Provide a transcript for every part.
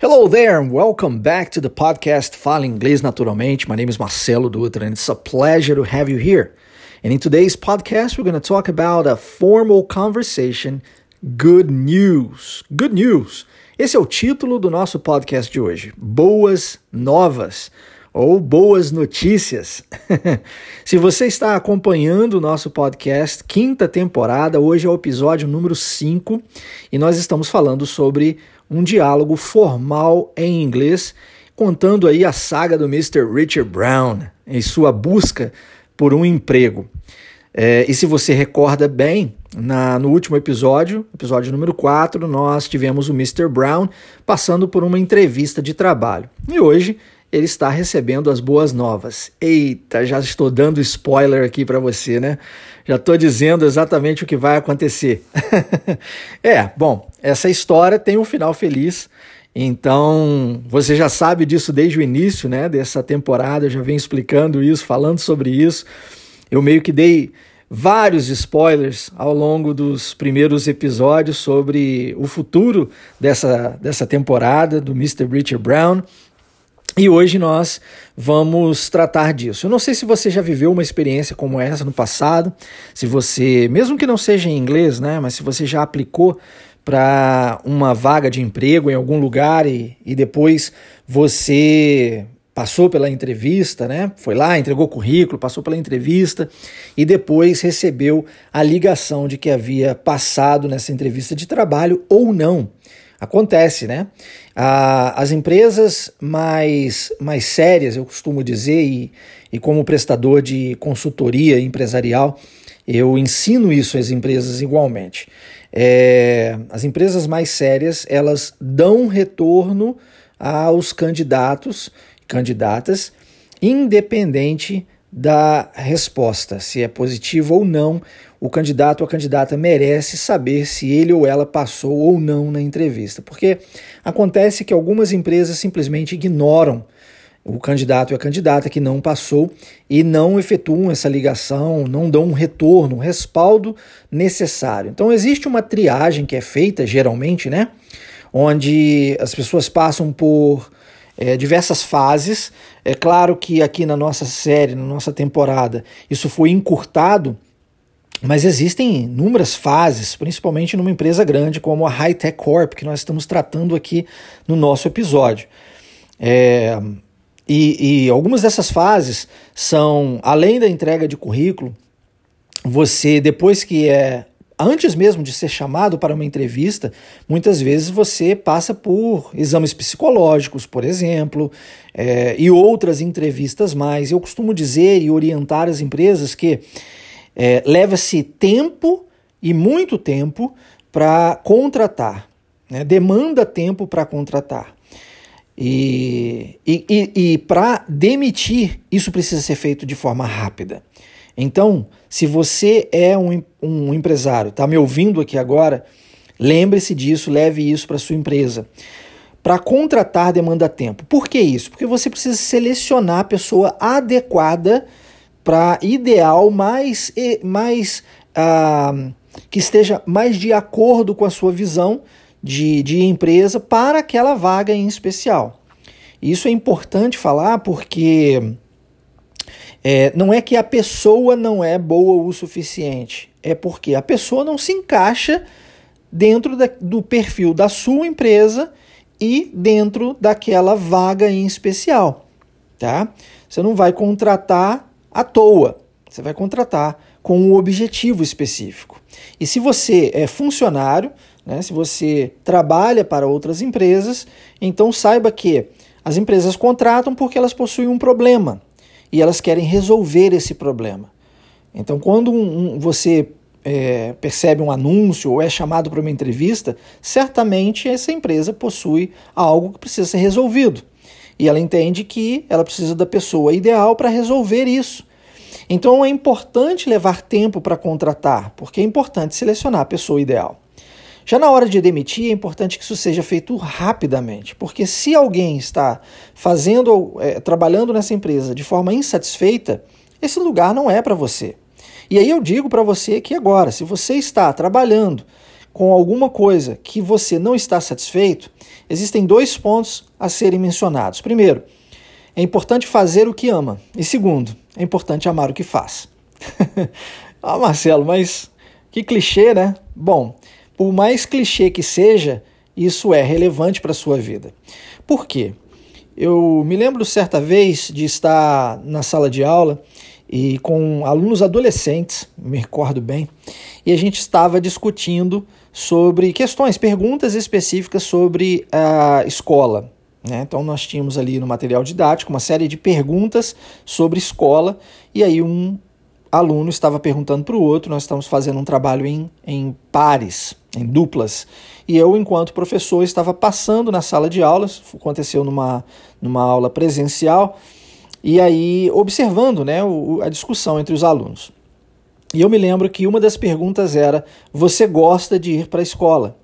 Hello there, and welcome back to the podcast Fala Inglês Naturalmente. My name is Marcelo Dutra, and it's a pleasure to have you here. And in today's podcast, we're going to talk about a formal conversation, good news. Good news. Esse é o título do nosso podcast de hoje. Boas novas ou boas notícias. Se você está acompanhando o nosso podcast, quinta temporada, hoje é o episódio número 5 e nós estamos falando sobre um diálogo formal em inglês, contando aí a saga do Mr. Richard Brown em sua busca por um emprego. É, e se você recorda bem, na, no último episódio, episódio número 4, nós tivemos o Mr. Brown passando por uma entrevista de trabalho. E hoje ele está recebendo as boas novas. Eita, já estou dando spoiler aqui para você, né? Já estou dizendo exatamente o que vai acontecer. é, bom, essa história tem um final feliz. Então, você já sabe disso desde o início, né, dessa temporada, eu já venho explicando isso, falando sobre isso. Eu meio que dei vários spoilers ao longo dos primeiros episódios sobre o futuro dessa, dessa temporada do Mr. Richard Brown. E hoje nós vamos tratar disso. Eu não sei se você já viveu uma experiência como essa no passado, se você, mesmo que não seja em inglês, né, mas se você já aplicou para uma vaga de emprego em algum lugar e, e depois você passou pela entrevista, né? Foi lá, entregou currículo, passou pela entrevista e depois recebeu a ligação de que havia passado nessa entrevista de trabalho ou não. Acontece, né? as empresas mais, mais sérias, eu costumo dizer, e, e como prestador de consultoria empresarial, eu ensino isso às empresas igualmente. É, as empresas mais sérias, elas dão retorno aos candidatos candidatas, independente da resposta, se é positivo ou não, o candidato ou a candidata merece saber se ele ou ela passou ou não na entrevista. Porque acontece que algumas empresas simplesmente ignoram o candidato e a candidata que não passou e não efetuam essa ligação, não dão um retorno, um respaldo necessário. Então existe uma triagem que é feita geralmente, né? Onde as pessoas passam por é, diversas fases. É claro que aqui na nossa série, na nossa temporada, isso foi encurtado, mas existem inúmeras fases, principalmente numa empresa grande como a High Tech Corp, que nós estamos tratando aqui no nosso episódio. É, e, e algumas dessas fases são, além da entrega de currículo, você, depois que é antes mesmo de ser chamado para uma entrevista, muitas vezes você passa por exames psicológicos, por exemplo, é, e outras entrevistas mais. Eu costumo dizer e orientar as empresas que é, leva-se tempo e muito tempo para contratar, né? demanda tempo para contratar. E, e, e, e para demitir, isso precisa ser feito de forma rápida. Então, se você é um, um empresário, está me ouvindo aqui agora, lembre-se disso, leve isso para sua empresa. Para contratar demanda tempo. Por que isso? Porque você precisa selecionar a pessoa adequada para ideal mais, mais ah, que esteja mais de acordo com a sua visão de, de empresa para aquela vaga em especial. Isso é importante falar porque é, não é que a pessoa não é boa o suficiente, é porque a pessoa não se encaixa dentro da, do perfil da sua empresa e dentro daquela vaga em especial, tá? Você não vai contratar à toa, você vai contratar com um objetivo específico. E se você é funcionário, né, se você trabalha para outras empresas, então saiba que as empresas contratam porque elas possuem um problema e elas querem resolver esse problema. Então, quando um, um, você é, percebe um anúncio ou é chamado para uma entrevista, certamente essa empresa possui algo que precisa ser resolvido. E ela entende que ela precisa da pessoa ideal para resolver isso. Então é importante levar tempo para contratar, porque é importante selecionar a pessoa ideal. Já na hora de demitir, é importante que isso seja feito rapidamente, porque se alguém está fazendo, é, trabalhando nessa empresa de forma insatisfeita, esse lugar não é para você. E aí eu digo para você que agora, se você está trabalhando com alguma coisa que você não está satisfeito, existem dois pontos a serem mencionados. Primeiro, é importante fazer o que ama. E segundo, é importante amar o que faz. ah, Marcelo, mas que clichê, né? Bom, por mais clichê que seja, isso é relevante para a sua vida. Por quê? Eu me lembro certa vez de estar na sala de aula e com alunos adolescentes, me recordo bem, e a gente estava discutindo sobre questões, perguntas específicas sobre a escola. Né? Então, nós tínhamos ali no material didático uma série de perguntas sobre escola, e aí um aluno estava perguntando para o outro, nós estamos fazendo um trabalho em, em pares, em duplas, e eu, enquanto professor, estava passando na sala de aulas, aconteceu numa, numa aula presencial, e aí observando né, o, a discussão entre os alunos. E eu me lembro que uma das perguntas era: Você gosta de ir para a escola?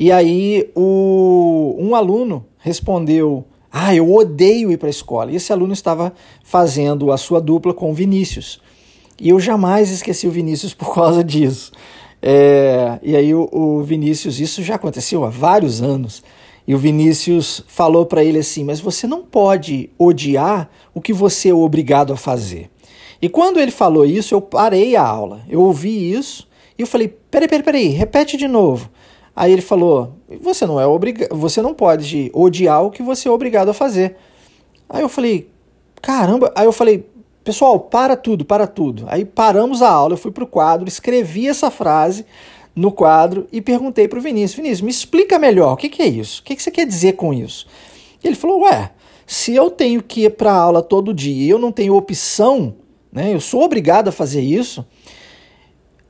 E aí o, um aluno respondeu: Ah, eu odeio ir para a escola. E esse aluno estava fazendo a sua dupla com o Vinícius. E eu jamais esqueci o Vinícius por causa disso. É, e aí o, o Vinícius, isso já aconteceu há vários anos. E o Vinícius falou para ele assim: Mas você não pode odiar o que você é obrigado a fazer. E quando ele falou isso, eu parei a aula. Eu ouvi isso e eu falei: Peraí, peraí, peraí, repete de novo. Aí ele falou: Você não é obrigado, você não pode odiar o que você é obrigado a fazer. Aí eu falei: Caramba. Aí eu falei: Pessoal, para tudo, para tudo. Aí paramos a aula, eu fui para o quadro, escrevi essa frase no quadro e perguntei para o Vinícius: Vinícius, me explica melhor, o que, que é isso? O que, que você quer dizer com isso? E ele falou: Ué, se eu tenho que ir para aula todo dia e eu não tenho opção, né, eu sou obrigado a fazer isso,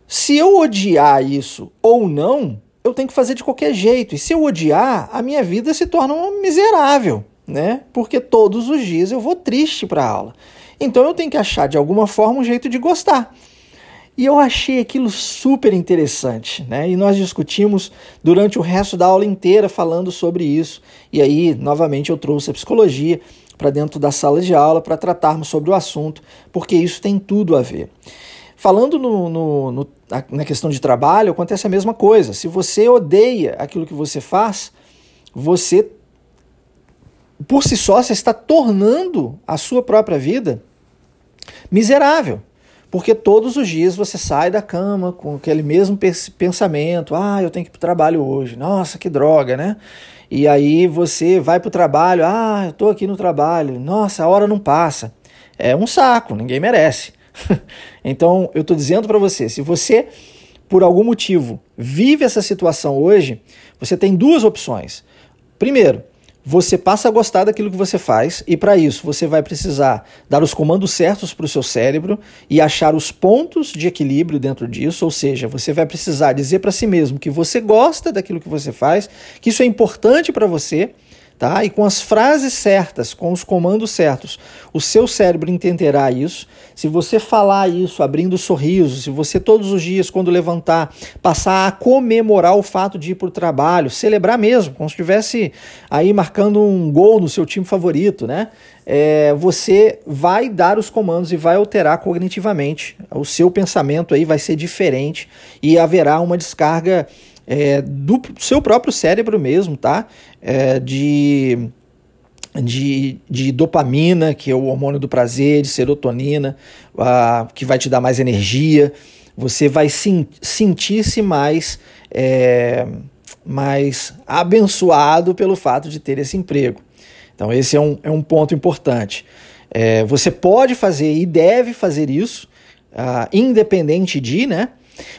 se eu odiar isso ou não, eu tenho que fazer de qualquer jeito. E se eu odiar, a minha vida se torna miserável, né? Porque todos os dias eu vou triste para a aula. Então eu tenho que achar de alguma forma um jeito de gostar. E eu achei aquilo super interessante, né? E nós discutimos durante o resto da aula inteira falando sobre isso. E aí, novamente, eu trouxe a psicologia para dentro da sala de aula para tratarmos sobre o assunto, porque isso tem tudo a ver. Falando no, no, no, na questão de trabalho, acontece a mesma coisa. Se você odeia aquilo que você faz, você, por si só, você está tornando a sua própria vida miserável. Porque todos os dias você sai da cama com aquele mesmo pensamento: ah, eu tenho que ir para o trabalho hoje, nossa, que droga, né? E aí você vai para o trabalho: ah, eu estou aqui no trabalho, nossa, a hora não passa. É um saco, ninguém merece. então eu estou dizendo para você: se você, por algum motivo, vive essa situação hoje, você tem duas opções. Primeiro, você passa a gostar daquilo que você faz, e para isso você vai precisar dar os comandos certos para o seu cérebro e achar os pontos de equilíbrio dentro disso, ou seja, você vai precisar dizer para si mesmo que você gosta daquilo que você faz, que isso é importante para você tá? E com as frases certas, com os comandos certos, o seu cérebro entenderá isso. Se você falar isso abrindo sorriso, se você todos os dias, quando levantar, passar a comemorar o fato de ir para o trabalho, celebrar mesmo, como se estivesse aí marcando um gol no seu time favorito, né? É, você vai dar os comandos e vai alterar cognitivamente. O seu pensamento aí vai ser diferente e haverá uma descarga é, do seu próprio cérebro mesmo, tá? É, de, de, de dopamina, que é o hormônio do prazer, de serotonina, uh, que vai te dar mais energia. Você vai sim, sentir-se mais, é, mais abençoado pelo fato de ter esse emprego. Então, esse é um, é um ponto importante. É, você pode fazer e deve fazer isso, uh, independente de, né?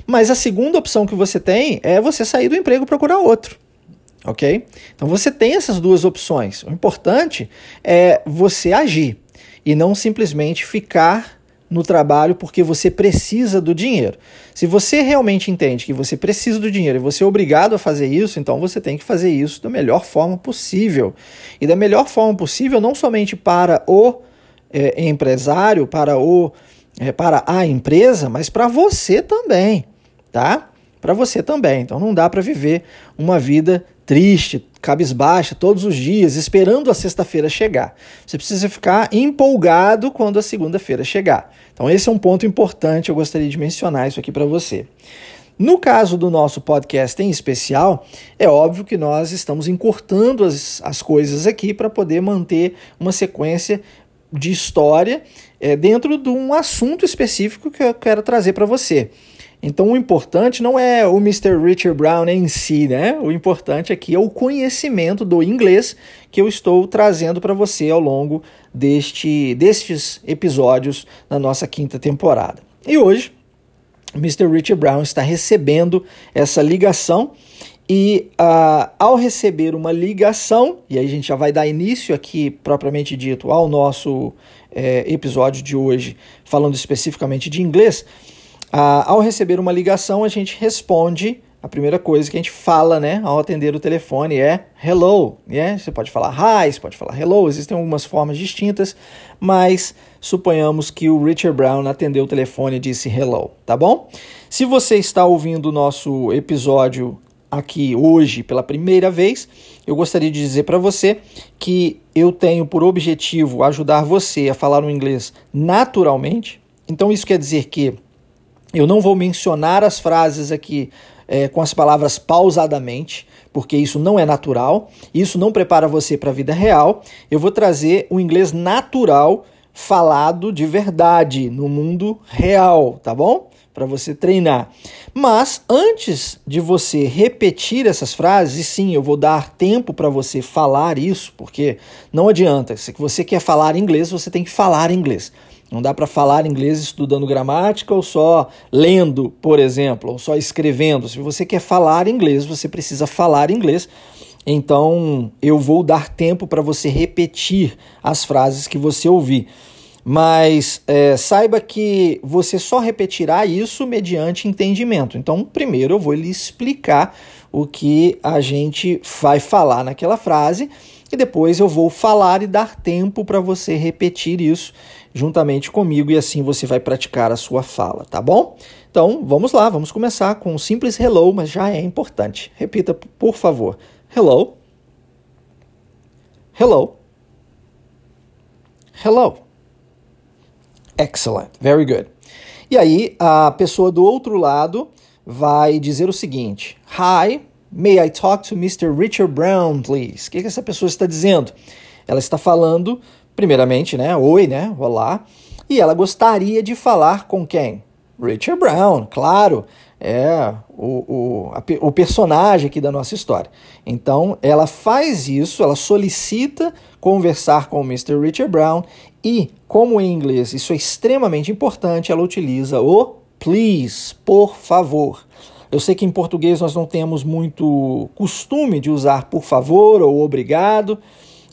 Mas a segunda opção que você tem é você sair do emprego e procurar outro. Ok? Então você tem essas duas opções. O importante é você agir e não simplesmente ficar no trabalho porque você precisa do dinheiro. Se você realmente entende que você precisa do dinheiro e você é obrigado a fazer isso, então você tem que fazer isso da melhor forma possível. E da melhor forma possível, não somente para o é, empresário, para o é, para a empresa, mas para você também, tá? Para você também. Então não dá para viver uma vida triste, cabisbaixa todos os dias, esperando a sexta-feira chegar. Você precisa ficar empolgado quando a segunda-feira chegar. Então esse é um ponto importante, eu gostaria de mencionar isso aqui para você. No caso do nosso podcast em especial, é óbvio que nós estamos encurtando as, as coisas aqui para poder manter uma sequência de história é, dentro de um assunto específico que eu quero trazer para você. Então o importante não é o Mr. Richard Brown em si, né? O importante aqui é o conhecimento do inglês que eu estou trazendo para você ao longo deste, destes episódios na nossa quinta temporada. E hoje, Mr. Richard Brown está recebendo essa ligação e uh, ao receber uma ligação, e aí a gente já vai dar início aqui, propriamente dito, ao nosso é, episódio de hoje, falando especificamente de inglês, uh, ao receber uma ligação, a gente responde. A primeira coisa que a gente fala, né, ao atender o telefone é hello. Yeah? Você pode falar hi, você pode falar hello, existem algumas formas distintas, mas suponhamos que o Richard Brown atendeu o telefone e disse hello, tá bom? Se você está ouvindo o nosso episódio aqui hoje pela primeira vez, eu gostaria de dizer para você que eu tenho por objetivo ajudar você a falar o inglês naturalmente. Então, isso quer dizer que eu não vou mencionar as frases aqui é, com as palavras pausadamente, porque isso não é natural, isso não prepara você para a vida real. Eu vou trazer o inglês natural falado de verdade no mundo real, tá bom? Para você treinar. Mas antes de você repetir essas frases, e sim, eu vou dar tempo para você falar isso, porque não adianta. Se você quer falar inglês, você tem que falar inglês. Não dá para falar inglês estudando gramática ou só lendo, por exemplo, ou só escrevendo. Se você quer falar inglês, você precisa falar inglês. Então, eu vou dar tempo para você repetir as frases que você ouvir. Mas é, saiba que você só repetirá isso mediante entendimento. Então, primeiro eu vou lhe explicar o que a gente vai falar naquela frase e depois eu vou falar e dar tempo para você repetir isso juntamente comigo e assim você vai praticar a sua fala, tá bom? Então, vamos lá, vamos começar com um simples hello, mas já é importante. Repita, por favor. Hello. Hello. Hello. Excellent, very good. E aí a pessoa do outro lado vai dizer o seguinte: Hi, may I talk to Mr. Richard Brown, please? O que, que essa pessoa está dizendo? Ela está falando, primeiramente, né? Oi, né? Olá. E ela gostaria de falar com quem? Richard Brown, claro. É o, o, a, o personagem aqui da nossa história. Então, ela faz isso, ela solicita conversar com o Mr. Richard Brown e, como em inglês isso é extremamente importante, ela utiliza o please, por favor. Eu sei que em português nós não temos muito costume de usar por favor ou obrigado,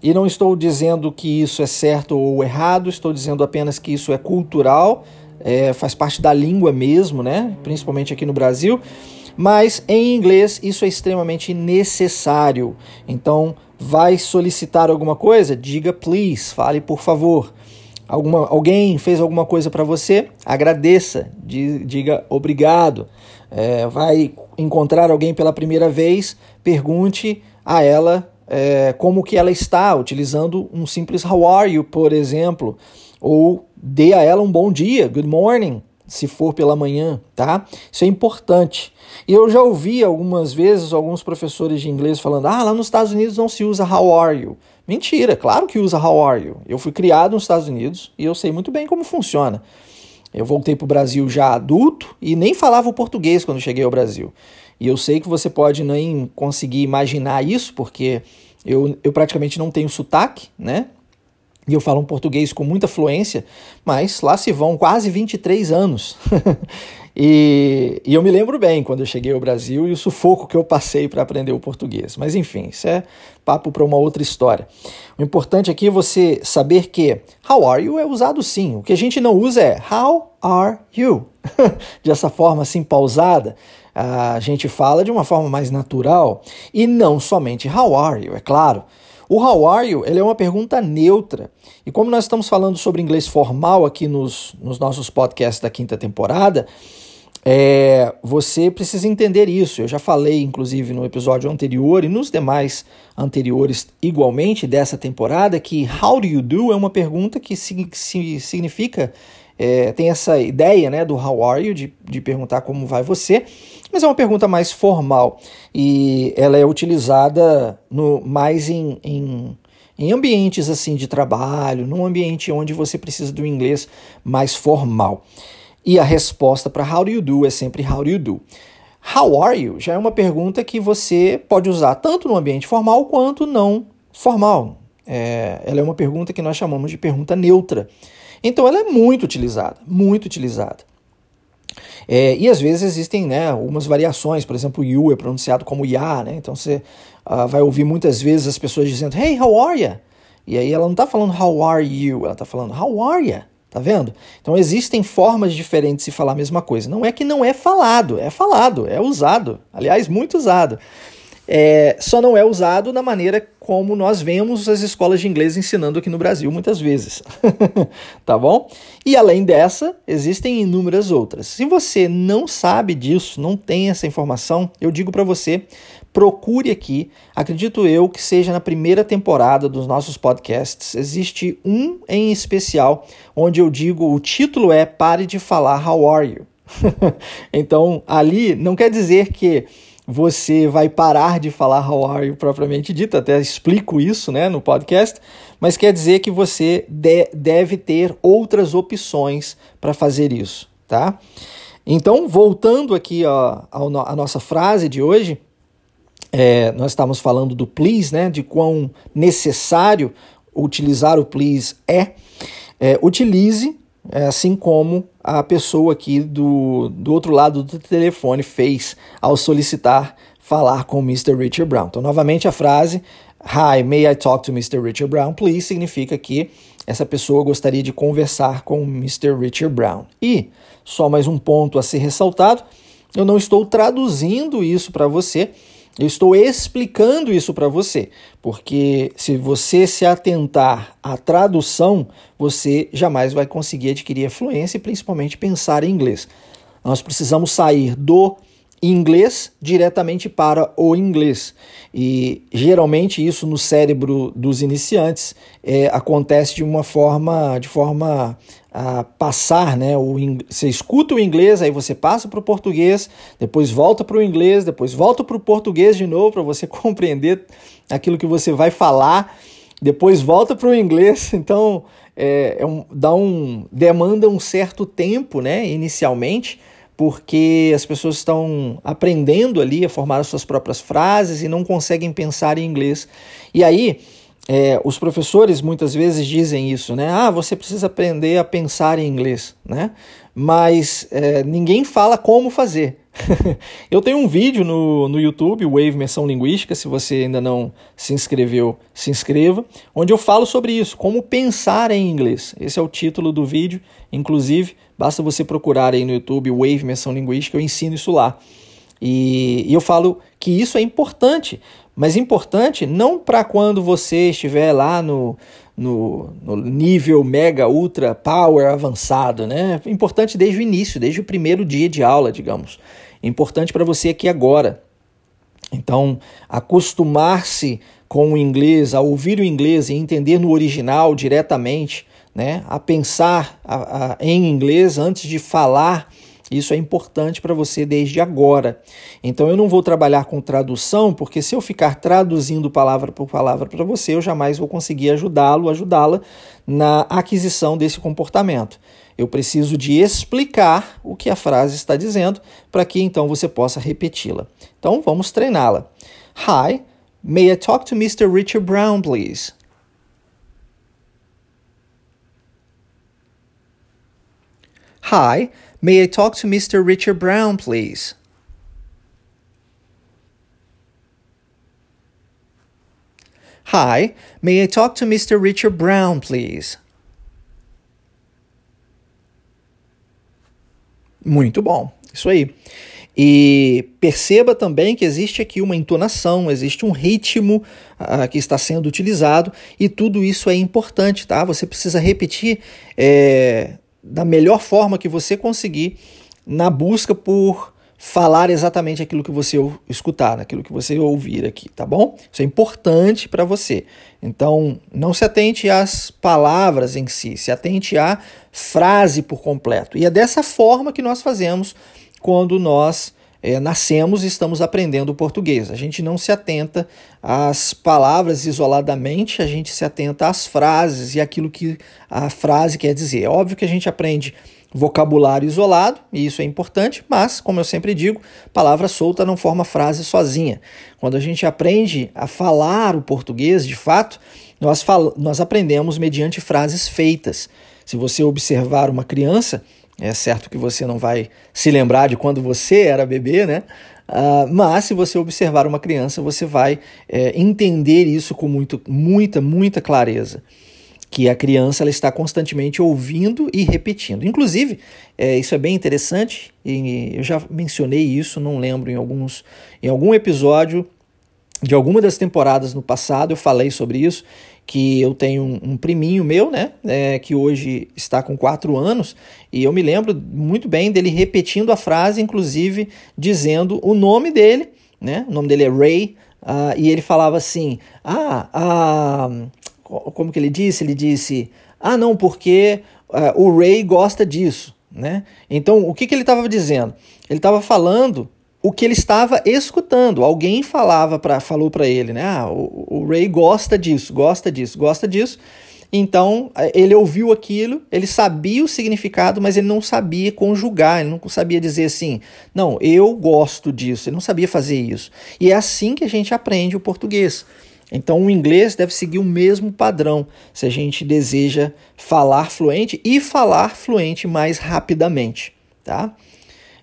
e não estou dizendo que isso é certo ou errado, estou dizendo apenas que isso é cultural, é, faz parte da língua mesmo, né? principalmente aqui no Brasil. Mas em inglês isso é extremamente necessário. Então, vai solicitar alguma coisa? Diga please, fale por favor. Alguma, alguém fez alguma coisa para você? Agradeça, diga obrigado. É, vai encontrar alguém pela primeira vez? Pergunte a ela é, como que ela está, utilizando um simples how are you, por exemplo, ou dê a ela um bom dia, good morning, se for pela manhã, tá? Isso é importante. E eu já ouvi algumas vezes alguns professores de inglês falando: "Ah, lá nos Estados Unidos não se usa how are you". Mentira, claro que usa how are you. Eu fui criado nos Estados Unidos e eu sei muito bem como funciona. Eu voltei para o Brasil já adulto e nem falava o português quando cheguei ao Brasil. E eu sei que você pode nem conseguir imaginar isso, porque eu, eu praticamente não tenho sotaque, né? E eu falo um português com muita fluência, mas lá se vão quase 23 anos. e, e, eu me lembro bem quando eu cheguei ao Brasil e o sufoco que eu passei para aprender o português. Mas enfim, isso é papo para uma outra história. O importante aqui é você saber que how are you é usado sim. O que a gente não usa é how are you. Dessa forma assim pausada, a gente fala de uma forma mais natural e não somente how are you, é claro. O how are you ele é uma pergunta neutra. E como nós estamos falando sobre inglês formal aqui nos, nos nossos podcasts da quinta temporada, é, você precisa entender isso. Eu já falei, inclusive, no episódio anterior e nos demais anteriores, igualmente, dessa temporada, que how do you do é uma pergunta que significa é, tem essa ideia né, do how are you, de, de perguntar como vai você, mas é uma pergunta mais formal e ela é utilizada no, mais em, em, em ambientes assim de trabalho, num ambiente onde você precisa do inglês mais formal. E a resposta para how do you do é sempre how do you do. How are you já é uma pergunta que você pode usar tanto no ambiente formal quanto não formal. É, ela é uma pergunta que nós chamamos de pergunta neutra. Então ela é muito utilizada, muito utilizada. É, e às vezes existem né, algumas variações, por exemplo, you é pronunciado como ya, né? Então você uh, vai ouvir muitas vezes as pessoas dizendo Hey, how are you? E aí ela não está falando how are you, ela está falando how are you? Tá vendo? Então existem formas diferentes de falar a mesma coisa. Não é que não é falado, é falado, é usado. Aliás, muito usado. É, só não é usado da maneira como nós vemos as escolas de inglês ensinando aqui no Brasil muitas vezes. tá bom? E além dessa, existem inúmeras outras. Se você não sabe disso, não tem essa informação, eu digo para você, procure aqui. Acredito eu que seja na primeira temporada dos nossos podcasts. Existe um em especial onde eu digo, o título é Pare de falar How are you? então, ali não quer dizer que você vai parar de falar how are you propriamente dito, até explico isso né, no podcast, mas quer dizer que você de, deve ter outras opções para fazer isso, tá? Então, voltando aqui à nossa frase de hoje, é, nós estamos falando do please, né, de quão necessário utilizar o please é. é utilize assim como a pessoa aqui do, do outro lado do telefone fez ao solicitar falar com Mr. Richard Brown. Então, novamente, a frase Hi, may I talk to Mr. Richard Brown, please? significa que essa pessoa gostaria de conversar com Mr. Richard Brown. E, só mais um ponto a ser ressaltado, eu não estou traduzindo isso para você, eu estou explicando isso para você, porque se você se atentar à tradução, você jamais vai conseguir adquirir a fluência e principalmente pensar em inglês. Nós precisamos sair do inglês diretamente para o inglês. E geralmente isso no cérebro dos iniciantes é, acontece de uma forma, de forma a passar, né? O, você escuta o inglês, aí você passa para o português, depois volta para o inglês, depois volta para o português de novo para você compreender aquilo que você vai falar, depois volta para o inglês. Então é, é um, dá um demanda um certo tempo, né? Inicialmente porque as pessoas estão aprendendo ali a formar as suas próprias frases e não conseguem pensar em inglês. E aí, é, os professores muitas vezes dizem isso, né? Ah, você precisa aprender a pensar em inglês, né? Mas é, ninguém fala como fazer. Eu tenho um vídeo no, no YouTube, Wave Menção Linguística, se você ainda não se inscreveu, se inscreva, onde eu falo sobre isso, como pensar em inglês. Esse é o título do vídeo, inclusive, Basta você procurar aí no YouTube Wave Menção Linguística, eu ensino isso lá. E, e eu falo que isso é importante, mas importante não para quando você estiver lá no, no, no, nível mega, ultra, power avançado, né? Importante desde o início, desde o primeiro dia de aula, digamos. Importante para você aqui agora. Então, acostumar-se com o inglês, a ouvir o inglês e entender no original diretamente, né, a pensar a, a, em inglês antes de falar. Isso é importante para você desde agora. Então eu não vou trabalhar com tradução, porque se eu ficar traduzindo palavra por palavra para você, eu jamais vou conseguir ajudá-lo, ajudá-la na aquisição desse comportamento. Eu preciso de explicar o que a frase está dizendo para que então você possa repeti-la. Então vamos treiná-la. Hi, may I talk to Mr. Richard Brown, please? Hi, may I talk to Mr. Richard Brown, please? Hi, may I talk to Mr. Richard Brown, please? Muito bom, isso aí. E perceba também que existe aqui uma entonação, existe um ritmo uh, que está sendo utilizado e tudo isso é importante, tá? Você precisa repetir é, da melhor forma que você conseguir na busca por falar exatamente aquilo que você escutar, aquilo que você ouvir aqui, tá bom? Isso é importante para você. Então, não se atente às palavras em si, se atente à frase por completo. E é dessa forma que nós fazemos quando nós é, nascemos e estamos aprendendo português. A gente não se atenta às palavras isoladamente, a gente se atenta às frases e aquilo que a frase quer dizer. É óbvio que a gente aprende vocabulário isolado, e isso é importante, mas, como eu sempre digo, palavra solta não forma frase sozinha. Quando a gente aprende a falar o português, de fato, nós, nós aprendemos mediante frases feitas. Se você observar uma criança, é certo que você não vai se lembrar de quando você era bebê, né? Uh, mas se você observar uma criança, você vai é, entender isso com muito, muita, muita clareza. Que a criança ela está constantemente ouvindo e repetindo. Inclusive, é, isso é bem interessante, e eu já mencionei isso, não lembro, em, alguns, em algum episódio de alguma das temporadas no passado, eu falei sobre isso, que eu tenho um, um priminho meu, né, é, que hoje está com quatro anos, e eu me lembro muito bem dele repetindo a frase, inclusive dizendo o nome dele, né, o nome dele é Ray, uh, e ele falava assim, ah, ah, como que ele disse? Ele disse, ah, não, porque uh, o Ray gosta disso, né? Então, o que, que ele estava dizendo? Ele estava falando o que ele estava escutando. Alguém falava para falou para ele, né? Ah, o, o Ray gosta disso, gosta disso, gosta disso. Então eh, ele ouviu aquilo, ele sabia o significado, mas ele não sabia conjugar, ele não sabia dizer assim, não, eu gosto disso, ele não sabia fazer isso. E é assim que a gente aprende o português. Então o inglês deve seguir o mesmo padrão se a gente deseja falar fluente e falar fluente mais rapidamente, tá?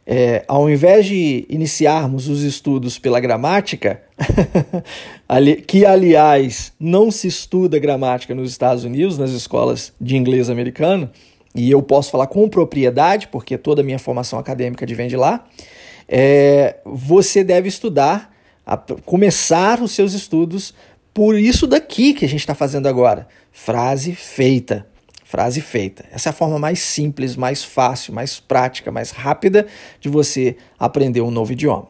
É, ao invés de iniciarmos os estudos pela gramática, que aliás não se estuda gramática nos Estados Unidos, nas escolas de inglês americano, e eu posso falar com propriedade, porque toda a minha formação acadêmica vem de lá, é, você deve estudar, a, começar os seus estudos por isso daqui que a gente está fazendo agora: frase feita. Frase feita. Essa é a forma mais simples, mais fácil, mais prática, mais rápida de você aprender um novo idioma.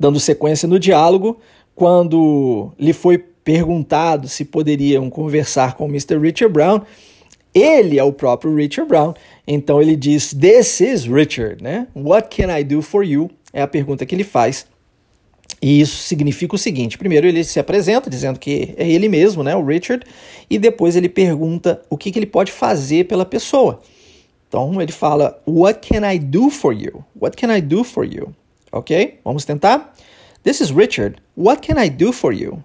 Dando sequência no diálogo, quando lhe foi perguntado se poderiam conversar com o Mr. Richard Brown, ele é o próprio Richard Brown, então ele diz: This is Richard, né? What can I do for you? É a pergunta que ele faz e isso significa o seguinte: primeiro ele se apresenta dizendo que é ele mesmo, né, o Richard, e depois ele pergunta o que, que ele pode fazer pela pessoa. Então ele fala: What can I do for you? What can I do for you? Ok? Vamos tentar? This is Richard. What can I do for you?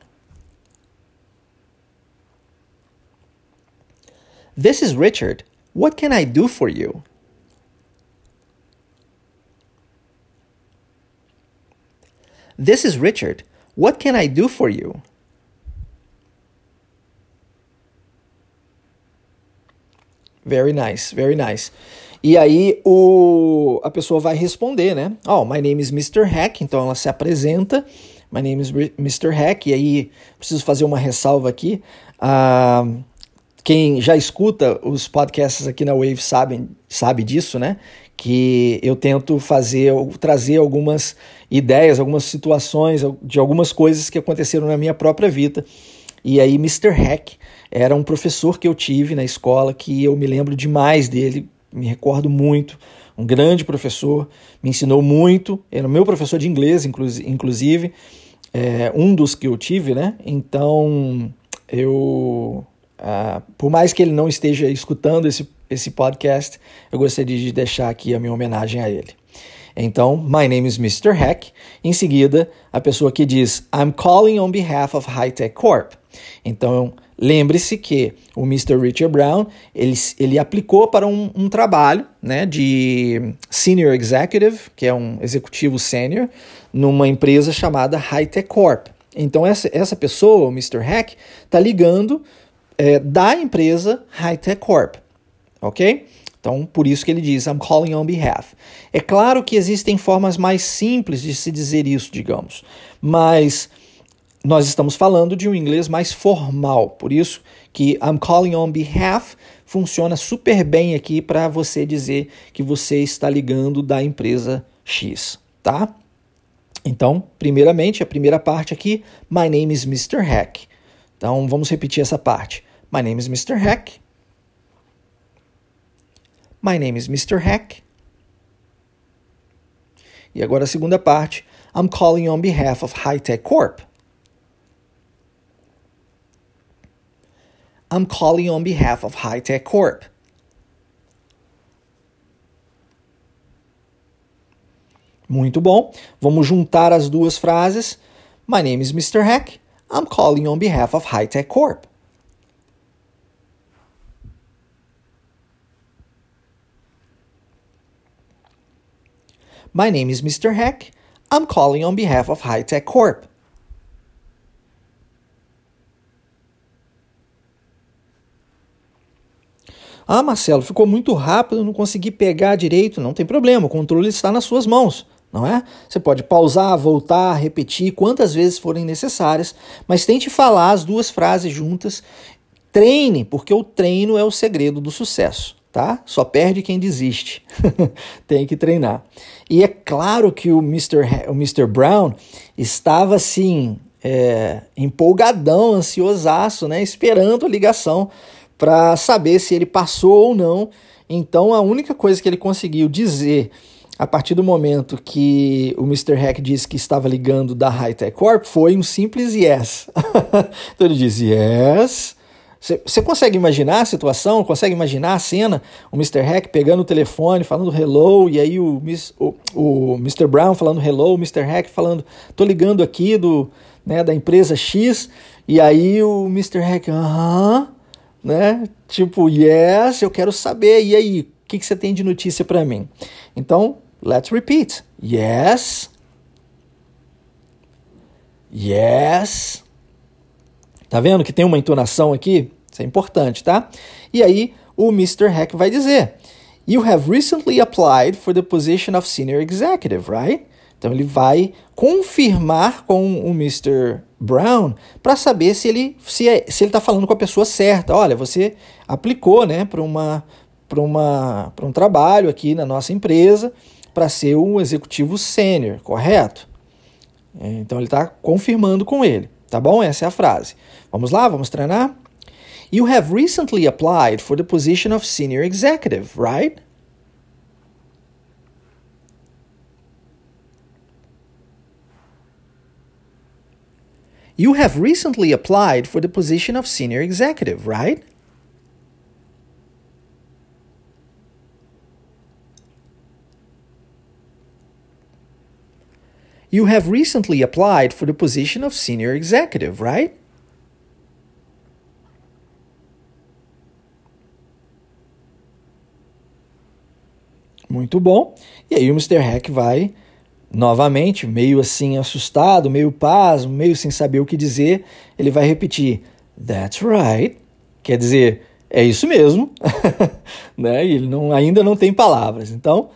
This is Richard. What can I do for you? This is Richard. What can I do for you? Very nice, very nice. E aí o, a pessoa vai responder, né? Oh, my name is Mr. Hack. Então ela se apresenta. My name is Mr. Hack. E aí preciso fazer uma ressalva aqui. Uh, quem já escuta os podcasts aqui na Wave sabe, sabe disso, né? Que eu tento fazer, trazer algumas ideias, algumas situações, de algumas coisas que aconteceram na minha própria vida. E aí, Mr. Hack era um professor que eu tive na escola que eu me lembro demais dele, me recordo muito. Um grande professor, me ensinou muito, era meu professor de inglês, inclusive, é, um dos que eu tive, né? Então, eu Uh, por mais que ele não esteja escutando esse, esse podcast, eu gostaria de deixar aqui a minha homenagem a ele. Então, my name is Mr. Hack. Em seguida, a pessoa que diz I'm calling on behalf of High Tech Corp. Então, lembre-se que o Mr. Richard Brown ele, ele aplicou para um, um trabalho né, de Senior Executive, que é um executivo sênior, numa empresa chamada High Tech Corp. Então, essa, essa pessoa, o Mr. Hack, está ligando é, da empresa Hightech Corp, ok? Então, por isso que ele diz, I'm calling on behalf. É claro que existem formas mais simples de se dizer isso, digamos, mas nós estamos falando de um inglês mais formal, por isso que I'm calling on behalf funciona super bem aqui para você dizer que você está ligando da empresa X, tá? Então, primeiramente, a primeira parte aqui, My name is Mr. Hack. Então, vamos repetir essa parte. My name is Mr. Hack. My name is Mr. Hack. E agora a segunda parte, I'm calling on behalf of High Tech Corp. I'm calling on behalf of High Tech Corp. Muito bom. Vamos juntar as duas frases. My name is Mr. Hack. I'm calling on behalf of High Tech Corp. My name is Mr. Hack. I'm calling on behalf of High Tech Corp. Ah, Marcelo, ficou muito rápido, não consegui pegar direito. Não tem problema, o controle está nas suas mãos não é? Você pode pausar, voltar, repetir quantas vezes forem necessárias, mas tente falar as duas frases juntas. Treine, porque o treino é o segredo do sucesso, tá? Só perde quem desiste. Tem que treinar. E é claro que o Mr. o Mr. Brown estava assim, é, empolgadão, ansiosaço, né? Esperando a ligação para saber se ele passou ou não. Então a única coisa que ele conseguiu dizer a partir do momento que o Mr. Hack disse que estava ligando da Hightech Corp, foi um simples yes. então ele diz yes. Você consegue imaginar a situação? Consegue imaginar a cena? O Mr. Hack pegando o telefone, falando hello, e aí o, o, o Mr. Brown falando hello, o Mr. Hack falando, tô ligando aqui do, né, da empresa X, e aí o Mr. Hack, aham, né? Tipo, yes, eu quero saber, e aí, o que, que você tem de notícia para mim? Então, Let's repeat. Yes. Yes. Tá vendo que tem uma entonação aqui? Isso é importante, tá? E aí o Mr. Hack vai dizer: You have recently applied for the position of senior executive, right? Então ele vai confirmar com o Mr. Brown para saber se ele se, é, se ele está falando com a pessoa certa. Olha, você aplicou, né, para uma para uma para um trabalho aqui na nossa empresa para ser um executivo sênior, correto? É, então ele está confirmando com ele, tá bom? Essa é a frase. Vamos lá, vamos treinar? You have recently applied for the position of senior executive, right? You have recently applied for the position of senior executive, right? You have recently applied for the position of senior executive, right? Muito bom. E aí o Mr. Hack vai novamente, meio assim assustado, meio pasmo, meio sem saber o que dizer, ele vai repetir: That's right. Quer dizer, é isso mesmo. né? E ele não, ainda não tem palavras. Então,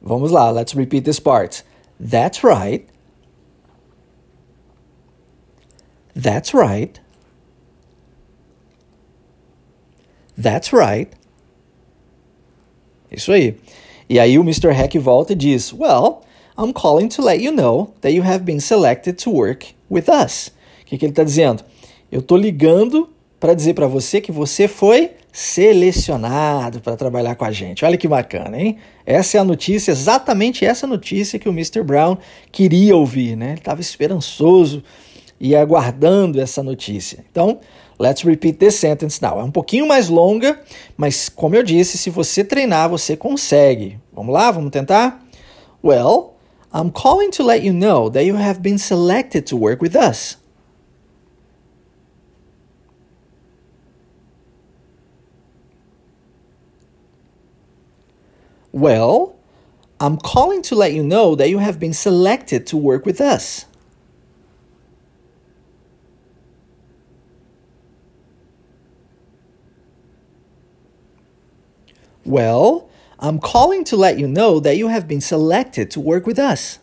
vamos lá, let's repeat this part. That's right. That's right. That's right. Isso aí. E aí o Mr. Hack volta e diz: Well, I'm calling to let you know that you have been selected to work with us. O que, que ele está dizendo? Eu estou ligando para dizer para você que você foi selecionado para trabalhar com a gente. Olha que bacana, hein? Essa é a notícia, exatamente essa notícia que o Mr. Brown queria ouvir, né? Ele estava esperançoso e aguardando essa notícia. Então, let's repeat this sentence now. É um pouquinho mais longa, mas como eu disse, se você treinar, você consegue. Vamos lá, vamos tentar? Well, I'm calling to let you know that you have been selected to work with us. Well, I'm calling to let you know that you have been selected to work with us. Well, I'm calling to let you know that you have been selected to work with us.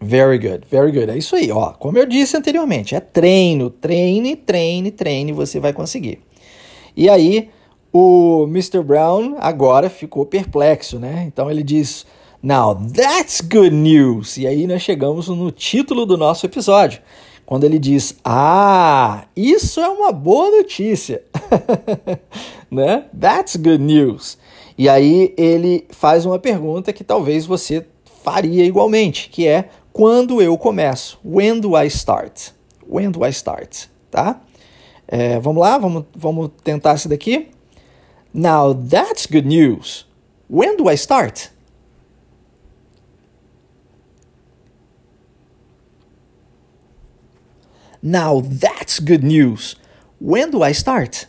Very good, very good. É isso aí, ó. Como eu disse anteriormente, é treino, treine, treine, treine, você vai conseguir. E aí o Mr. Brown agora ficou perplexo, né? Então ele diz: Now that's good news. E aí nós chegamos no título do nosso episódio, quando ele diz: Ah, isso é uma boa notícia, né? That's good news. E aí ele faz uma pergunta que talvez você faria igualmente, que é quando eu começo? When do I start? When do I start? Tá? É, vamos lá, vamos, vamos tentar isso daqui. Now that's good news. When do I start? Now that's good news. When do I start?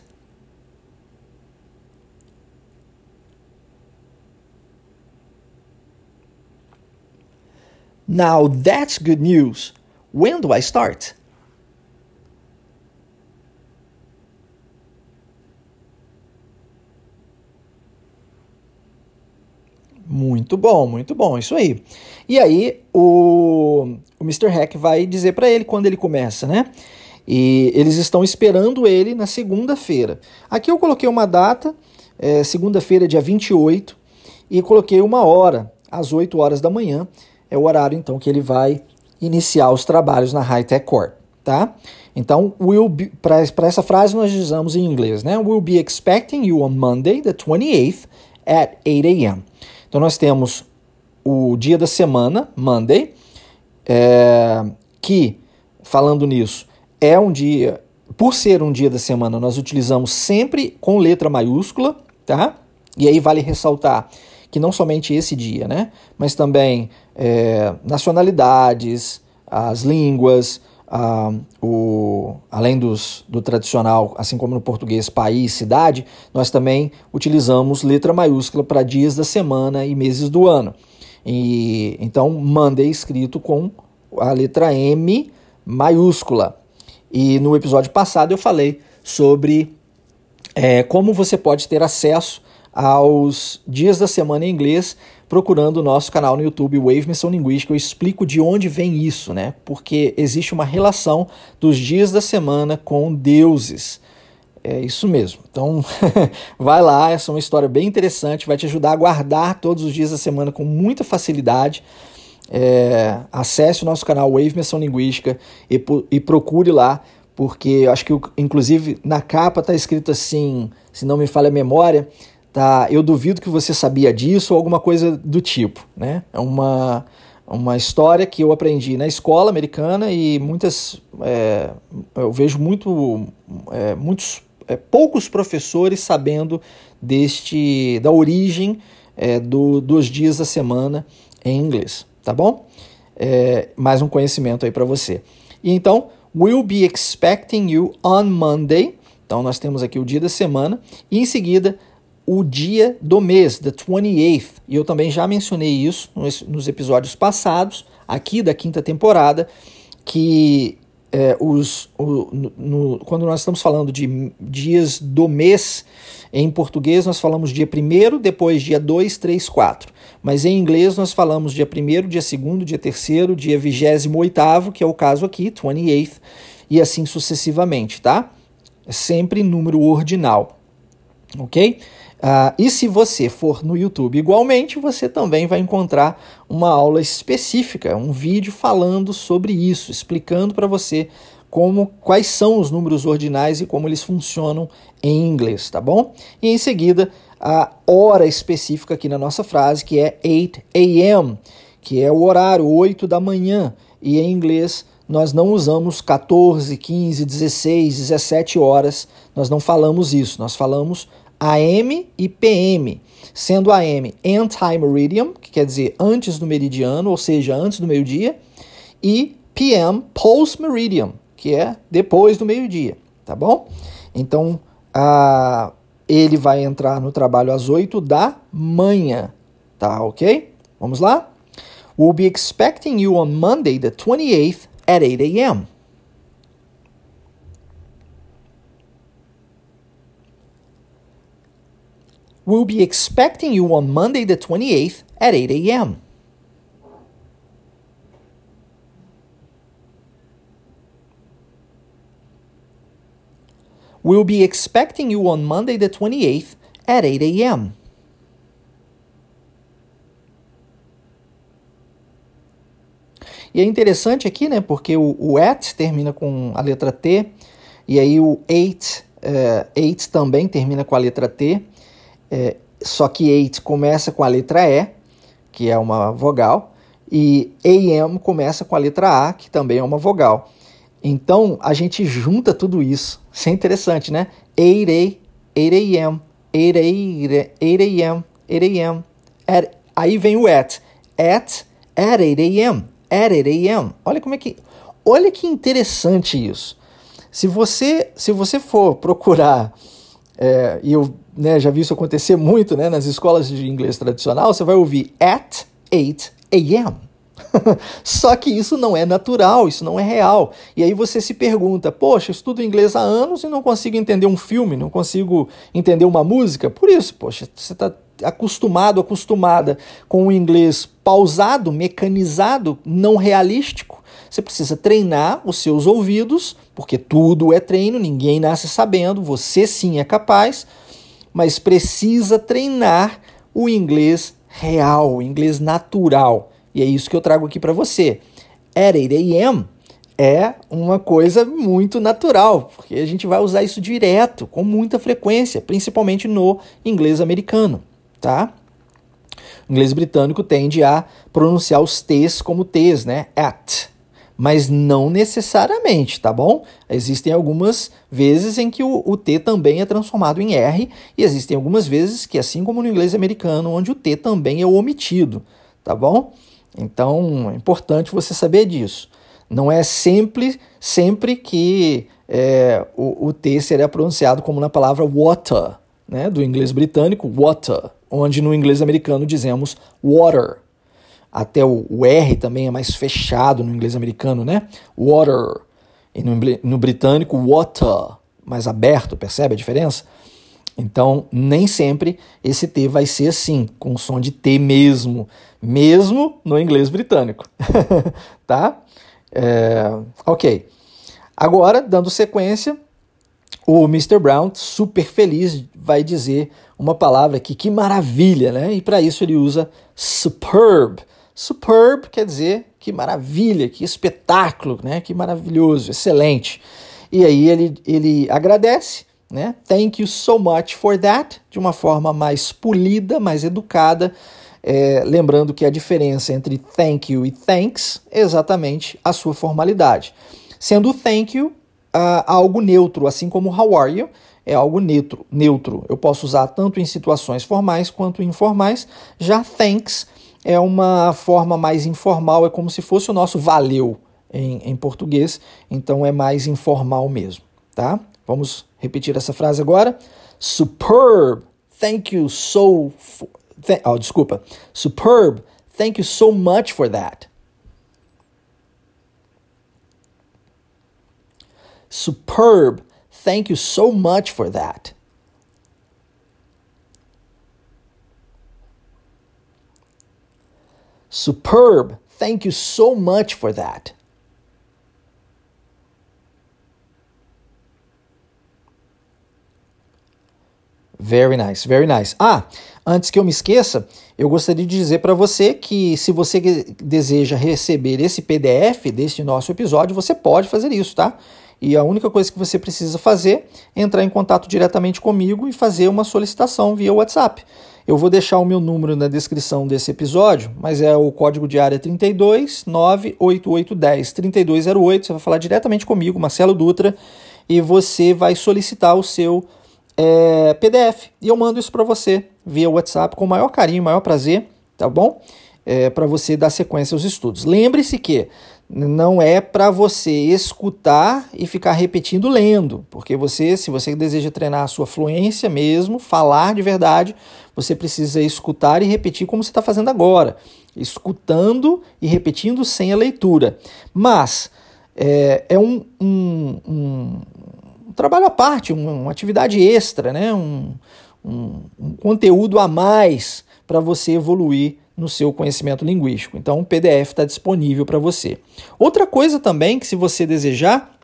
Now that's good news. When do I start? Muito bom, muito bom, isso aí. E aí o, o Mr. Hack vai dizer para ele quando ele começa, né? E eles estão esperando ele na segunda-feira. Aqui eu coloquei uma data, é, segunda-feira, dia 28, e coloquei uma hora, às 8 horas da manhã. É o horário então que ele vai iniciar os trabalhos na High Tech Corp, tá? Então, will para essa frase nós usamos em inglês, né? We'll be expecting you on Monday, the 28th, at 8 a.m. Então nós temos o dia da semana, Monday, é, que, falando nisso, é um dia, por ser um dia da semana, nós utilizamos sempre com letra maiúscula, tá? E aí vale ressaltar que não somente esse dia, né? Mas também é, nacionalidades, as línguas, ah, o, além dos, do tradicional, assim como no português, país, cidade, nós também utilizamos letra maiúscula para dias da semana e meses do ano. E, então, Monday escrito com a letra M maiúscula. E no episódio passado eu falei sobre é, como você pode ter acesso aos dias da semana em inglês procurando o nosso canal no YouTube Wave Missão Linguística. Eu explico de onde vem isso, né? Porque existe uma relação dos dias da semana com deuses. É isso mesmo. Então, vai lá, essa é uma história bem interessante, vai te ajudar a guardar todos os dias da semana com muita facilidade. É, acesse o nosso canal Wave Missão Linguística e, e procure lá, porque acho que, inclusive, na capa está escrito assim, se não me falha a memória, tá? Eu duvido que você sabia disso ou alguma coisa do tipo, né? É uma, uma história que eu aprendi na escola americana e muitas é, eu vejo muito é, muitos é, poucos professores sabendo deste da origem é, do, dos dias da semana em inglês, tá bom? É, mais um conhecimento aí para você. E então, we'll be expecting you on Monday. Então nós temos aqui o dia da semana e em seguida o dia do mês, the 28th. E eu também já mencionei isso nos, episódios passados, aqui da quinta temporada, que é, os, o, no, quando nós estamos falando de dias do mês, em português nós falamos dia 1 depois dia 2, 3, 4. Mas em inglês nós falamos dia 1 dia 2 dia 3 dia 28 que é o caso aqui, 28th, e assim sucessivamente, tá? É sempre número ordinal, ok? Uh, e se você for no YouTube igualmente, você também vai encontrar uma aula específica, um vídeo falando sobre isso, explicando para você como quais são os números ordinais e como eles funcionam em inglês, tá bom? E em seguida, a hora específica aqui na nossa frase, que é 8 a.m., que é o horário 8 da manhã, e em inglês nós não usamos 14, 15, 16, 17 horas, nós não falamos isso, nós falamos AM e PM, sendo AM anti-meridian, que quer dizer antes do meridiano, ou seja, antes do meio-dia, e PM post-meridian, que é depois do meio-dia, tá bom? Então, a, ele vai entrar no trabalho às 8 da manhã, tá ok? Vamos lá? We'll be expecting you on Monday, the 28th, at 8 a.m. We'll be expecting you on Monday, the 28th at 8 a.m. We'll be expecting you on Monday the 28th at 8 a.m. E é interessante aqui, né? Porque o, o at termina com a letra T, e aí o eight, uh, eight também termina com a letra T, é, só que eight começa com a letra E, que é uma vogal, e AM começa com a letra A, que também é uma vogal. Então a gente junta tudo isso. Isso é interessante, né? 8 a 8 a.m., 8 a.m., 8 a.m. Aí vem o at. At, at 8 a.m., at 8 a.m. Olha como é que. Olha que interessante isso. Se você, se você for procurar, é, e eu né, já vi isso acontecer muito né, nas escolas de inglês tradicional, você vai ouvir at 8 a.m. Só que isso não é natural, isso não é real. E aí você se pergunta: poxa, estudo inglês há anos e não consigo entender um filme, não consigo entender uma música. Por isso, poxa, você está acostumado, acostumada com o inglês pausado, mecanizado, não realístico. Você precisa treinar os seus ouvidos, porque tudo é treino, ninguém nasce sabendo, você sim é capaz, mas precisa treinar o inglês real, o inglês natural. E é isso que eu trago aqui para você. At 8 a.m. é uma coisa muito natural, porque a gente vai usar isso direto, com muita frequência, principalmente no inglês americano, tá? O inglês britânico tende a pronunciar os T's como T's, né? At. Mas não necessariamente, tá bom? Existem algumas vezes em que o, o T também é transformado em R, e existem algumas vezes que, assim como no inglês americano, onde o T também é omitido, tá bom? Então é importante você saber disso. Não é sempre, sempre que é, o, o T será pronunciado como na palavra water, né, do inglês britânico, water, onde no inglês americano dizemos water. Até o, o R também é mais fechado no inglês americano, né? Water. E no, no britânico, water, mais aberto, percebe a diferença? Então, nem sempre esse T vai ser assim, com som de T mesmo, mesmo no inglês britânico, tá? É, ok. Agora, dando sequência, o Mr. Brown, super feliz, vai dizer uma palavra aqui, que maravilha, né? E para isso ele usa superb. Superb quer dizer que maravilha, que espetáculo, né? Que maravilhoso, excelente. E aí ele, ele agradece né? Thank you so much for that, de uma forma mais polida, mais educada. É, lembrando que a diferença entre thank you e thanks é exatamente a sua formalidade. Sendo thank you uh, algo neutro, assim como how are you é algo neutro, neutro. Eu posso usar tanto em situações formais quanto informais. Já thanks é uma forma mais informal, é como se fosse o nosso valeu em, em português, então é mais informal mesmo, tá? Vamos repetir essa frase agora. Superb. Thank you so. For, th oh, desculpa. Superb. Thank you so much for that. Superb. Thank you so much for that. Superb. Thank you so much for that. Very nice, very nice. Ah, antes que eu me esqueça, eu gostaria de dizer para você que se você deseja receber esse PDF deste nosso episódio, você pode fazer isso, tá? E a única coisa que você precisa fazer é entrar em contato diretamente comigo e fazer uma solicitação via WhatsApp. Eu vou deixar o meu número na descrição desse episódio, mas é o código de área 32 98810 3208. Você vai falar diretamente comigo, Marcelo Dutra, e você vai solicitar o seu é, PDF e eu mando isso para você via WhatsApp com o maior carinho, maior prazer, tá bom? É, para você dar sequência aos estudos. Lembre-se que não é para você escutar e ficar repetindo lendo, porque você, se você deseja treinar a sua fluência mesmo, falar de verdade, você precisa escutar e repetir como você está fazendo agora, escutando e repetindo sem a leitura. Mas é, é um, um, um, trabalho à parte, uma, atividade extra, né? um, um, um conteúdo a mais para você evoluir no seu conhecimento linguístico. Então, o PDF está disponível para você. Outra coisa também que, se você desejar,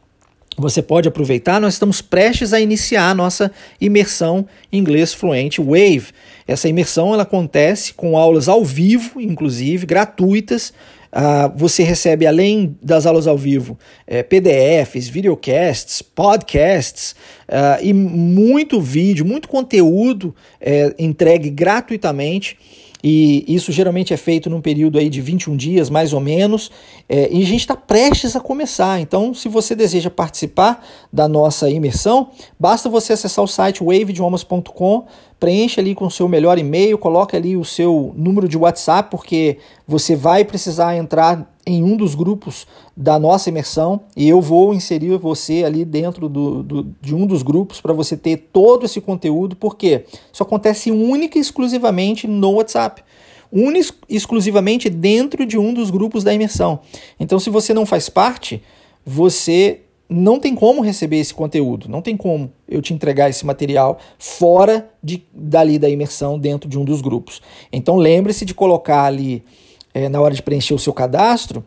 você pode aproveitar. Nós estamos prestes a iniciar a nossa imersão inglês fluente Wave. Essa imersão ela acontece com aulas ao vivo, inclusive gratuitas. Uh, você recebe, além das aulas ao vivo, é, PDFs, videocasts, podcasts uh, e muito vídeo, muito conteúdo é, entregue gratuitamente e isso geralmente é feito num período aí de 21 dias, mais ou menos, é, e a gente está prestes a começar. Então, se você deseja participar da nossa imersão, basta você acessar o site waveidiomas.com, preencha ali com o seu melhor e-mail, coloque ali o seu número de WhatsApp, porque você vai precisar entrar em um dos grupos da nossa imersão e eu vou inserir você ali dentro do, do de um dos grupos para você ter todo esse conteúdo, porque isso acontece única e exclusivamente no WhatsApp. Única exclusivamente dentro de um dos grupos da imersão. Então, se você não faz parte, você não tem como receber esse conteúdo, não tem como eu te entregar esse material fora de, dali da imersão dentro de um dos grupos. Então lembre-se de colocar ali é, na hora de preencher o seu cadastro,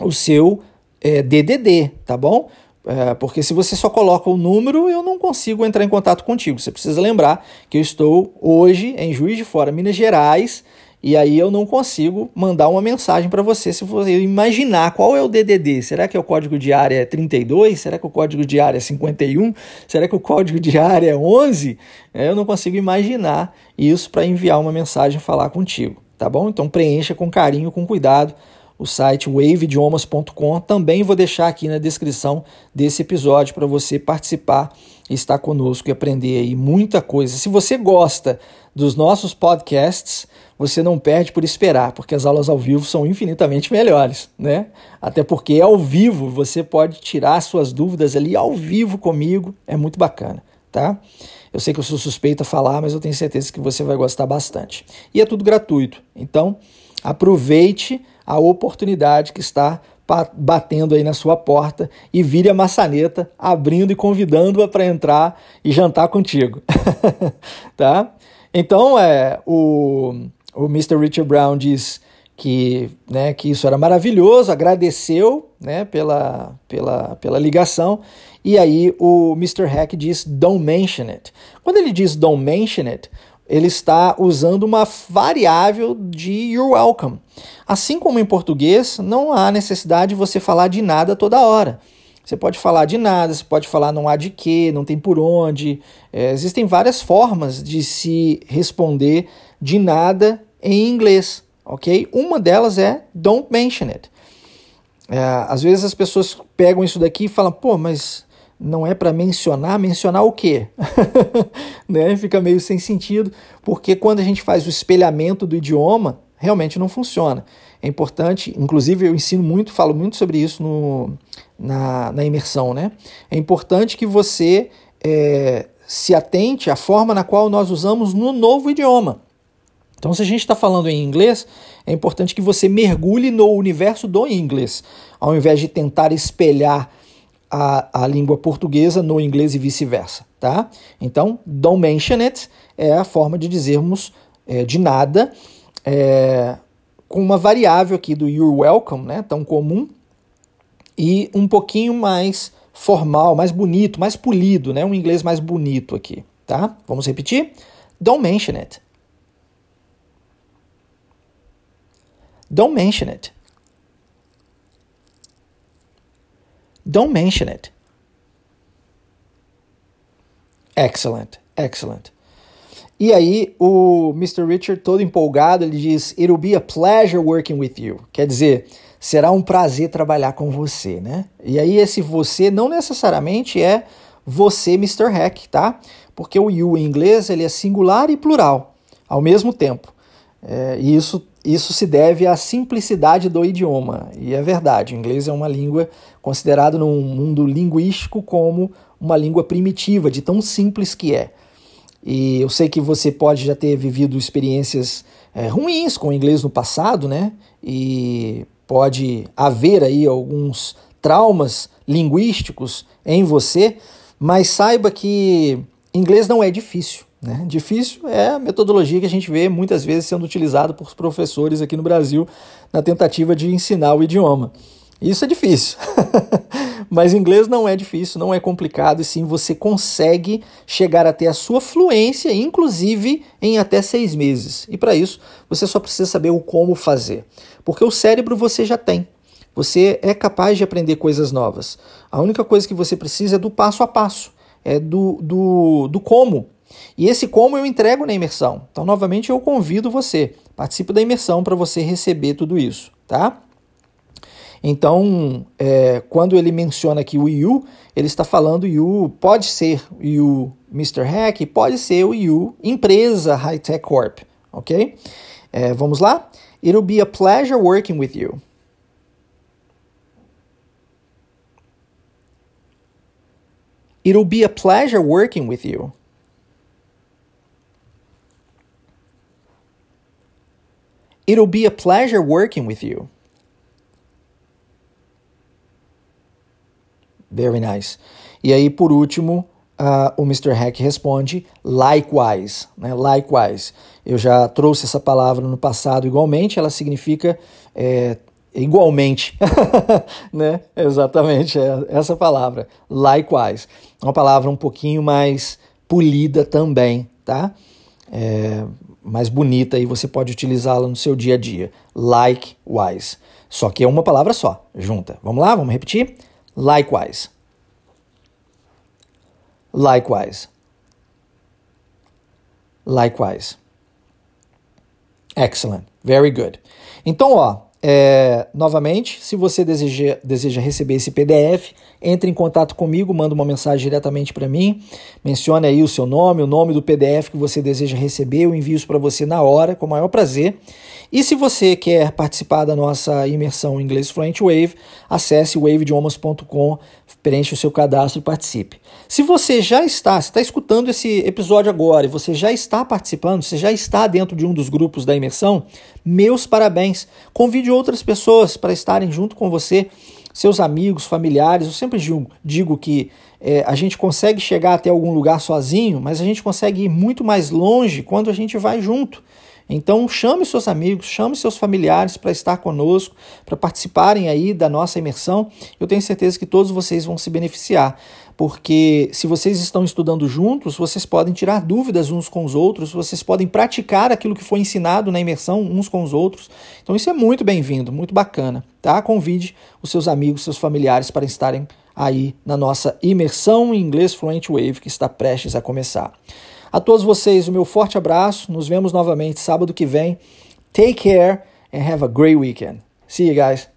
o seu é, DDD, tá bom? É, porque se você só coloca o número, eu não consigo entrar em contato contigo. Você precisa lembrar que eu estou hoje em Juiz de Fora, Minas Gerais, e aí eu não consigo mandar uma mensagem para você se você imaginar qual é o DDD. Será que é o código de área é 32? Será que o código de área é 51? Será que o código de área é 11? É, eu não consigo imaginar isso para enviar uma mensagem e falar contigo tá bom? Então preencha com carinho, com cuidado o site waveidiomas.com. Também vou deixar aqui na descrição desse episódio para você participar estar conosco e aprender aí muita coisa. Se você gosta dos nossos podcasts, você não perde por esperar, porque as aulas ao vivo são infinitamente melhores, né? Até porque ao vivo você pode tirar suas dúvidas ali ao vivo comigo, é muito bacana, tá? Eu sei que eu sou suspeito a falar, mas eu tenho certeza que você vai gostar bastante. E é tudo gratuito. Então, aproveite a oportunidade que está batendo aí na sua porta e vire a maçaneta, abrindo e convidando-a para entrar e jantar contigo. tá? Então, é, o, o Mr. Richard Brown diz que, né, que isso era maravilhoso, agradeceu né, pela, pela, pela ligação e aí o Mr. Hack diz don't mention it. Quando ele diz don't mention it, ele está usando uma variável de you're welcome. Assim como em português, não há necessidade de você falar de nada toda hora. Você pode falar de nada, você pode falar não há de quê, não tem por onde. É, existem várias formas de se responder de nada em inglês, ok? Uma delas é don't mention it. É, às vezes as pessoas pegam isso daqui e falam, pô, mas não é para mencionar, mencionar o quê? né? Fica meio sem sentido, porque quando a gente faz o espelhamento do idioma, realmente não funciona. É importante, inclusive eu ensino muito, falo muito sobre isso no, na, na imersão, né? É importante que você é, se atente à forma na qual nós usamos no novo idioma. Então, se a gente está falando em inglês, é importante que você mergulhe no universo do inglês, ao invés de tentar espelhar a, a língua portuguesa no inglês e vice-versa, tá? Então, don't mention it é a forma de dizermos é, de nada, é, com uma variável aqui do you're welcome, né, tão comum, e um pouquinho mais formal, mais bonito, mais polido, né, um inglês mais bonito aqui, tá? Vamos repetir? Don't mention it. Don't mention it. Don't mention it. Excellent, excellent. E aí o Mr. Richard, todo empolgado, ele diz: It'll be a pleasure working with you. Quer dizer, será um prazer trabalhar com você, né? E aí esse você não necessariamente é você, Mr. Hack, tá? Porque o you em inglês ele é singular e plural ao mesmo tempo. É, e isso isso se deve à simplicidade do idioma, e é verdade, o inglês é uma língua considerada no mundo linguístico como uma língua primitiva, de tão simples que é. E eu sei que você pode já ter vivido experiências é, ruins com o inglês no passado, né? E pode haver aí alguns traumas linguísticos em você, mas saiba que inglês não é difícil. Né? Difícil é a metodologia que a gente vê muitas vezes sendo utilizada por professores aqui no Brasil na tentativa de ensinar o idioma. Isso é difícil. Mas inglês não é difícil, não é complicado, e sim você consegue chegar até a sua fluência, inclusive em até seis meses. E para isso, você só precisa saber o como fazer. Porque o cérebro você já tem. Você é capaz de aprender coisas novas. A única coisa que você precisa é do passo a passo, é do, do, do como. E esse como eu entrego na imersão. Então, novamente, eu convido você, participe da imersão para você receber tudo isso, tá? Então, é, quando ele menciona aqui o you, ele está falando you, pode ser you Mr. Hack, pode ser o you empresa High Tech Corp, ok? É, vamos lá? It'll be a pleasure working with you. It'll be a pleasure working with you. It'll be a pleasure working with you. Very nice. E aí, por último, uh, o Mr. Hack responde likewise, né? Likewise. Eu já trouxe essa palavra no passado igualmente, ela significa é, igualmente, né? Exatamente, é essa palavra, likewise. Uma palavra um pouquinho mais polida também, tá? É, mais bonita e você pode utilizá-la no seu dia a dia. Likewise. Só que é uma palavra só, junta. Vamos lá, vamos repetir? Likewise. Likewise. Likewise. Excellent. Very good. Então, ó, é, novamente, se você deseja, deseja receber esse PDF, entre em contato comigo, manda uma mensagem diretamente para mim, mencione aí o seu nome, o nome do PDF que você deseja receber, eu envio isso para você na hora, com o maior prazer. E se você quer participar da nossa imersão em inglês Fluent Wave, acesse waveidiomas.com, preencha o seu cadastro e participe. Se você já está, está escutando esse episódio agora e você já está participando, você já está dentro de um dos grupos da imersão, meus parabéns. Convide outras pessoas para estarem junto com você, seus amigos, familiares. Eu sempre digo, digo que é, a gente consegue chegar até algum lugar sozinho, mas a gente consegue ir muito mais longe quando a gente vai junto. Então chame seus amigos, chame seus familiares para estar conosco, para participarem aí da nossa imersão. Eu tenho certeza que todos vocês vão se beneficiar, porque se vocês estão estudando juntos, vocês podem tirar dúvidas uns com os outros, vocês podem praticar aquilo que foi ensinado na imersão uns com os outros. Então isso é muito bem-vindo, muito bacana, tá? Convide os seus amigos, seus familiares para estarem aí na nossa imersão em inglês Fluent Wave que está prestes a começar. A todos vocês, o meu forte abraço. Nos vemos novamente sábado que vem. Take care and have a great weekend. See you guys.